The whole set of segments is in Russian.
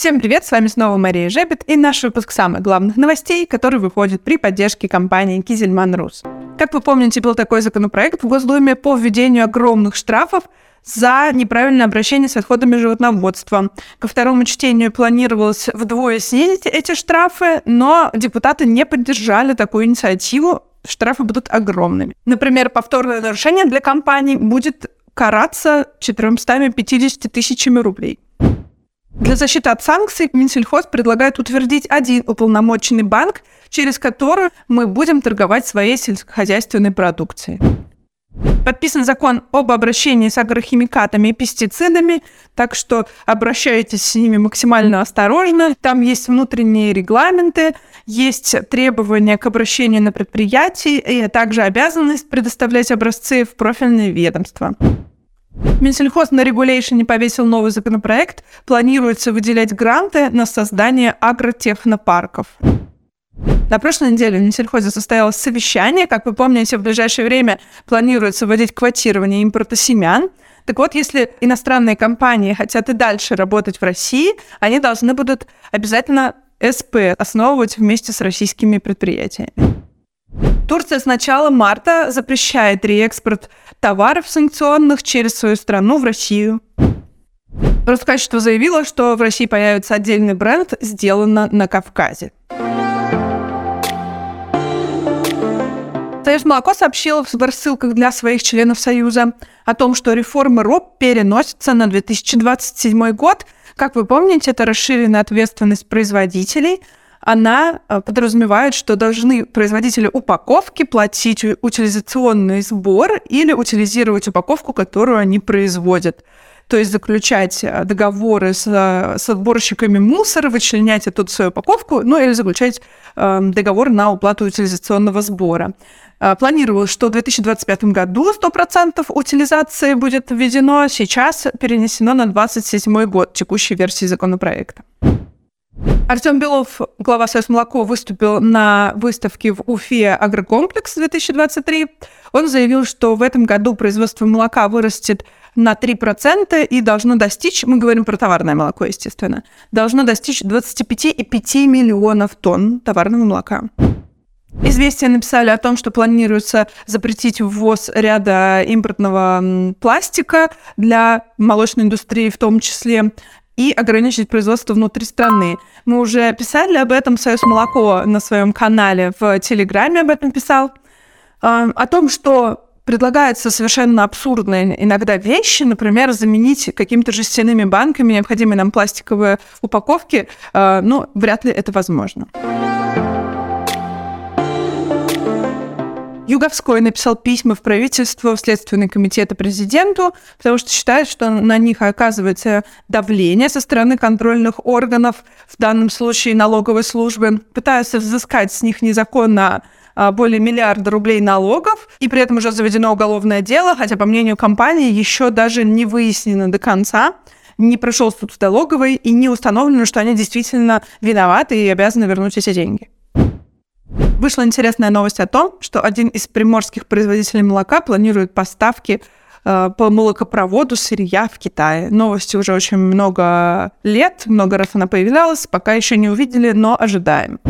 Всем привет, с вами снова Мария Жебет и наш выпуск самых главных новостей, который выходит при поддержке компании Кизельман Рус. Как вы помните, был такой законопроект в Госдуме по введению огромных штрафов за неправильное обращение с отходами животноводства. Ко второму чтению планировалось вдвое снизить эти штрафы, но депутаты не поддержали такую инициативу. Штрафы будут огромными. Например, повторное нарушение для компаний будет караться 450 тысячами рублей. Для защиты от санкций Минсельхоз предлагает утвердить один уполномоченный банк, через который мы будем торговать своей сельскохозяйственной продукцией. Подписан закон об обращении с агрохимикатами и пестицидами, так что обращайтесь с ними максимально осторожно. Там есть внутренние регламенты, есть требования к обращению на предприятии и также обязанность предоставлять образцы в профильные ведомства. Минсельхоз на регулейшене повесил новый законопроект. Планируется выделять гранты на создание агротехнопарков. На прошлой неделе в Минсельхозе состоялось совещание. Как вы помните, в ближайшее время планируется вводить квотирование импорта семян. Так вот, если иностранные компании хотят и дальше работать в России, они должны будут обязательно СП основывать вместе с российскими предприятиями. Турция с начала марта запрещает реэкспорт товаров санкционных через свою страну в Россию. Роскачество заявило, что в России появится отдельный бренд «Сделано на Кавказе». Союз молоко сообщил в рассылках для своих членов Союза о том, что реформы РОП переносятся на 2027 год. Как вы помните, это расширенная ответственность производителей – она э, подразумевает, что должны производители упаковки платить утилизационный сбор или утилизировать упаковку, которую они производят. То есть заключать э, договоры с, э, с отборщиками мусора, вычленять оттуда свою упаковку, ну или заключать э, договор на уплату утилизационного сбора. Планировалось, что в 2025 году 100% утилизации будет введено, сейчас перенесено на 27 год текущей версии законопроекта. Артем Белов, глава Союз молоко, выступил на выставке в Уфе «Агрокомплекс 2023». Он заявил, что в этом году производство молока вырастет на 3% и должно достичь, мы говорим про товарное молоко, естественно, должно достичь 25,5 миллионов тонн товарного молока. Известия написали о том, что планируется запретить ввоз ряда импортного пластика для молочной индустрии в том числе и ограничить производство внутри страны. Мы уже писали об этом, Союз Молоко на своем канале в Телеграме об этом писал, а, о том, что предлагаются совершенно абсурдные иногда вещи, например, заменить какими-то жестяными банками необходимые нам пластиковые упаковки, а, ну, вряд ли это возможно. Юговской написал письма в правительство, в Следственный комитет и президенту, потому что считает, что на них оказывается давление со стороны контрольных органов, в данном случае налоговой службы, пытаются взыскать с них незаконно а, более миллиарда рублей налогов, и при этом уже заведено уголовное дело, хотя, по мнению компании, еще даже не выяснено до конца, не прошел суд в налоговой, и не установлено, что они действительно виноваты и обязаны вернуть эти деньги. Вышла интересная новость о том, что один из приморских производителей молока планирует поставки э, по молокопроводу сырья в Китае. Новости уже очень много лет, много раз она появлялась, пока еще не увидели, но ожидаем.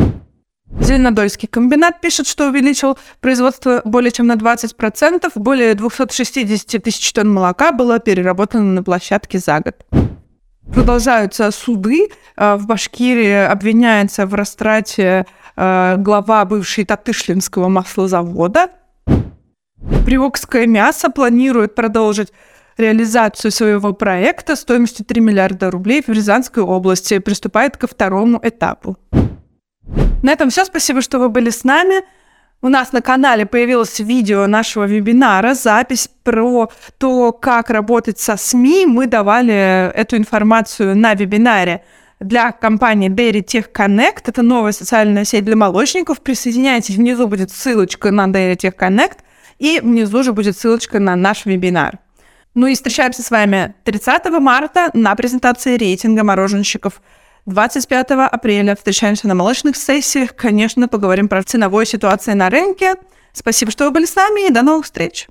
Зеленодольский комбинат пишет, что увеличил производство более чем на 20%, более 260 тысяч тонн молока было переработано на площадке за год. Продолжаются суды. Э, в Башкирии обвиняется в растрате э, глава бывшей Татышлинского маслозавода. Привокское мясо планирует продолжить реализацию своего проекта стоимостью 3 миллиарда рублей в Рязанской области. Приступает ко второму этапу. На этом все. Спасибо, что вы были с нами. У нас на канале появилось видео нашего вебинара, запись про то, как работать со СМИ. Мы давали эту информацию на вебинаре для компании Dairy Tech Connect. Это новая социальная сеть для молочников. Присоединяйтесь, внизу будет ссылочка на Dairy Tech Connect, и внизу же будет ссылочка на наш вебинар. Ну и встречаемся с вами 30 марта на презентации рейтинга мороженщиков – 25 апреля встречаемся на молочных сессиях. Конечно, поговорим про ценовую ситуацию на рынке. Спасибо, что вы были с нами, и до новых встреч!